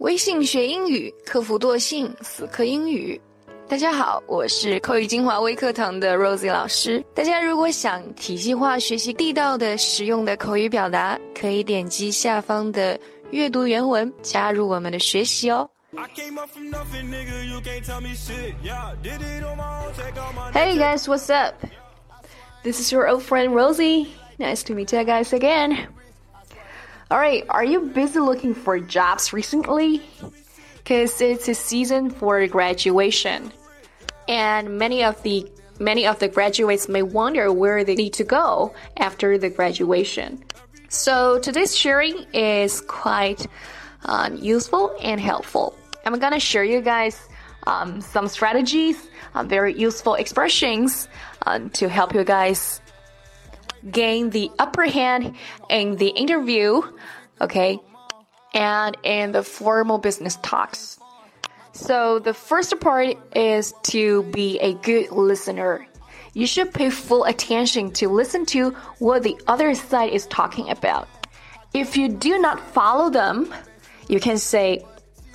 微信学英语，克服惰性，死磕英语。大家好，我是口语精华微课堂的 Rosie 老师。大家如果想体系化学习地道的、实用的口语表达，可以点击下方的阅读原文，加入我们的学习哦。Hey guys, what's up? This is your old friend Rosie. Nice to meet you guys again. Alright, are you busy looking for jobs recently? Because it's a season for graduation and many of the many of the graduates may wonder where they need to go after the graduation. So today's sharing is quite uh, useful and helpful. I'm gonna share you guys um, some strategies, uh, very useful expressions uh, to help you guys gain the upper hand in the interview, okay, and in the formal business talks. So the first part is to be a good listener. You should pay full attention to listen to what the other side is talking about. If you do not follow them, you can say,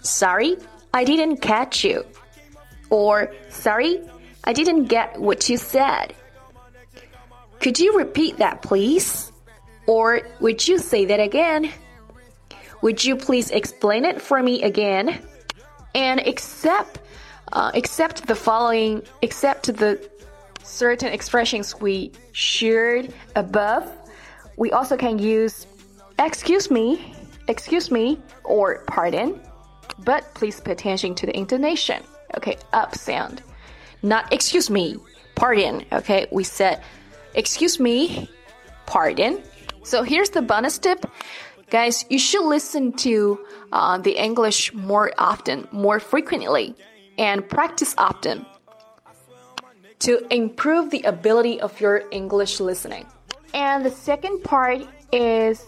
Sorry, I didn't catch you. Or, Sorry, I didn't get what you said. Could you repeat that, please? Or would you say that again? Would you please explain it for me again? and accept uh, accept the following accept the certain expressions we shared above we also can use excuse me excuse me or pardon but please pay attention to the intonation okay up sound not excuse me pardon okay we said excuse me pardon so here's the bonus tip Guys, you should listen to uh, the English more often, more frequently, and practice often to improve the ability of your English listening. And the second part is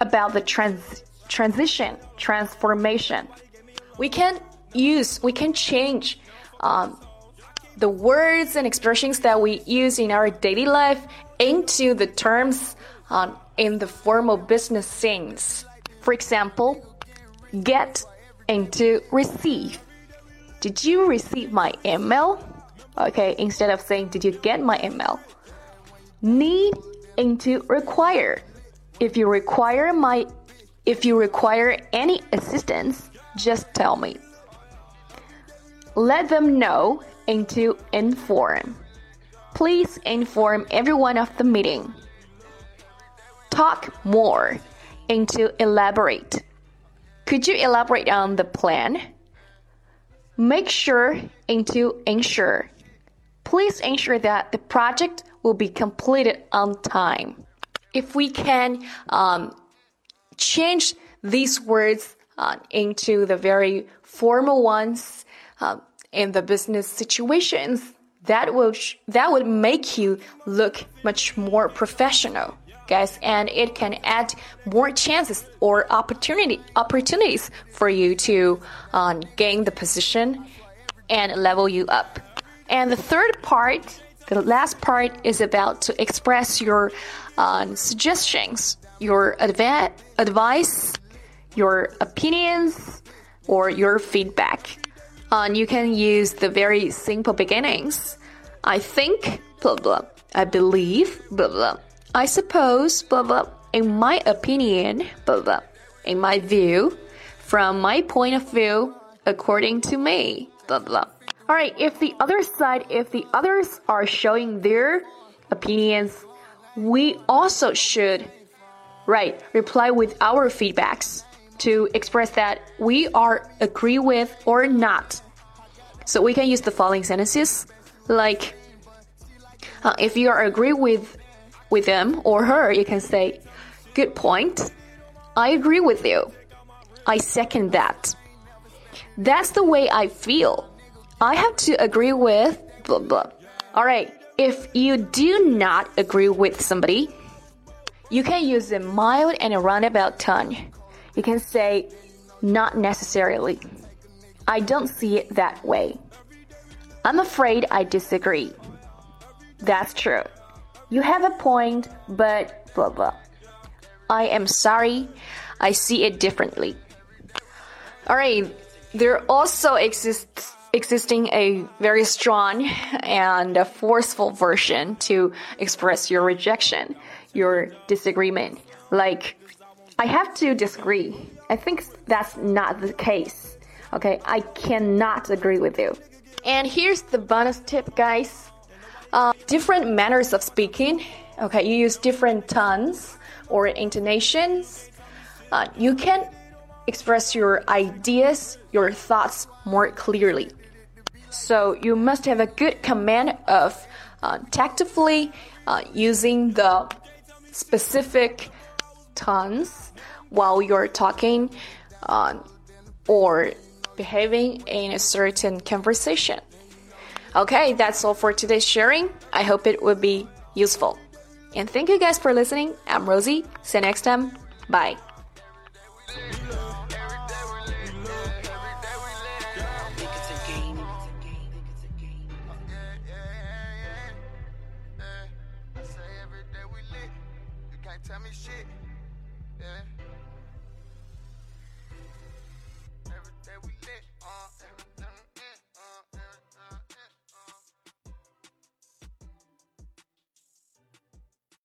about the trans transition, transformation. We can use, we can change um, the words and expressions that we use in our daily life into the terms um, in the formal business sense. For example, get into receive. Did you receive my email? Okay, instead of saying, Did you get my email? Need into require. If you require my if you require any assistance, just tell me. Let them know into inform. Please inform everyone of the meeting talk more into elaborate. Could you elaborate on the plan? Make sure into ensure. Please ensure that the project will be completed on time. If we can um, change these words uh, into the very formal ones uh, in the business situations, that will that would make you look much more professional guys, and it can add more chances or opportunity opportunities for you to um, gain the position and level you up. And the third part, the last part, is about to express your uh, suggestions, your adva- advice, your opinions, or your feedback. And you can use the very simple beginnings. I think, blah blah. I believe, blah blah. I suppose, blah blah, in my opinion, blah blah, in my view, from my point of view, according to me, blah blah. Alright, if the other side, if the others are showing their opinions, we also should, right, reply with our feedbacks to express that we are agree with or not. So we can use the following sentences like, uh, if you are agree with with him or her, you can say, Good point. I agree with you. I second that. That's the way I feel. I have to agree with blah blah. Alright, if you do not agree with somebody, you can use a mild and a roundabout tone. You can say, Not necessarily. I don't see it that way. I'm afraid I disagree. That's true. You have a point, but blah blah. I am sorry. I see it differently. All right, there also exists existing a very strong and forceful version to express your rejection, your disagreement. Like, I have to disagree. I think that's not the case. Okay, I cannot agree with you. And here's the bonus tip, guys. Uh, different manners of speaking. Okay, you use different tones or intonations. Uh, you can express your ideas, your thoughts more clearly. So you must have a good command of uh, tactfully uh, using the specific tones while you're talking uh, or behaving in a certain conversation. Okay, that's all for today's sharing. I hope it will be useful. And thank you guys for listening. I'm Rosie. See you next time. Bye.